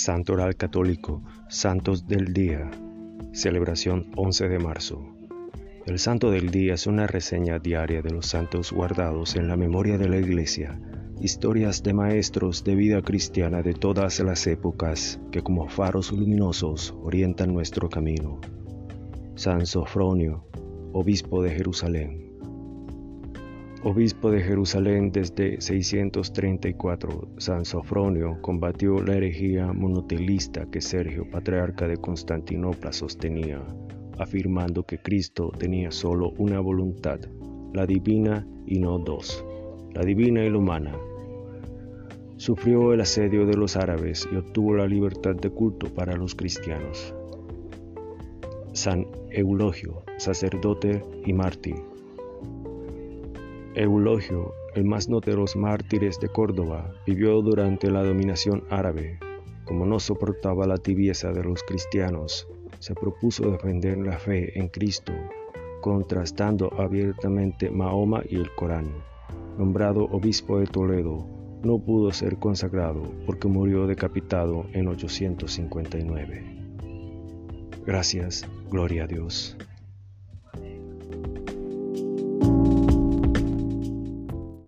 Santo Oral Católico, Santos del Día, celebración 11 de marzo. El Santo del Día es una reseña diaria de los santos guardados en la memoria de la Iglesia, historias de maestros de vida cristiana de todas las épocas que como faros luminosos orientan nuestro camino. San Sofronio, obispo de Jerusalén obispo de Jerusalén desde 634, San Sofronio combatió la herejía monotelista que Sergio, patriarca de Constantinopla, sostenía, afirmando que Cristo tenía solo una voluntad, la divina y no dos, la divina y la humana. Sufrió el asedio de los árabes y obtuvo la libertad de culto para los cristianos. San Eulogio, sacerdote y mártir, Eulogio, el más notable de los mártires de Córdoba, vivió durante la dominación árabe. Como no soportaba la tibieza de los cristianos, se propuso defender la fe en Cristo, contrastando abiertamente Mahoma y el Corán. Nombrado obispo de Toledo, no pudo ser consagrado porque murió decapitado en 859. Gracias, gloria a Dios.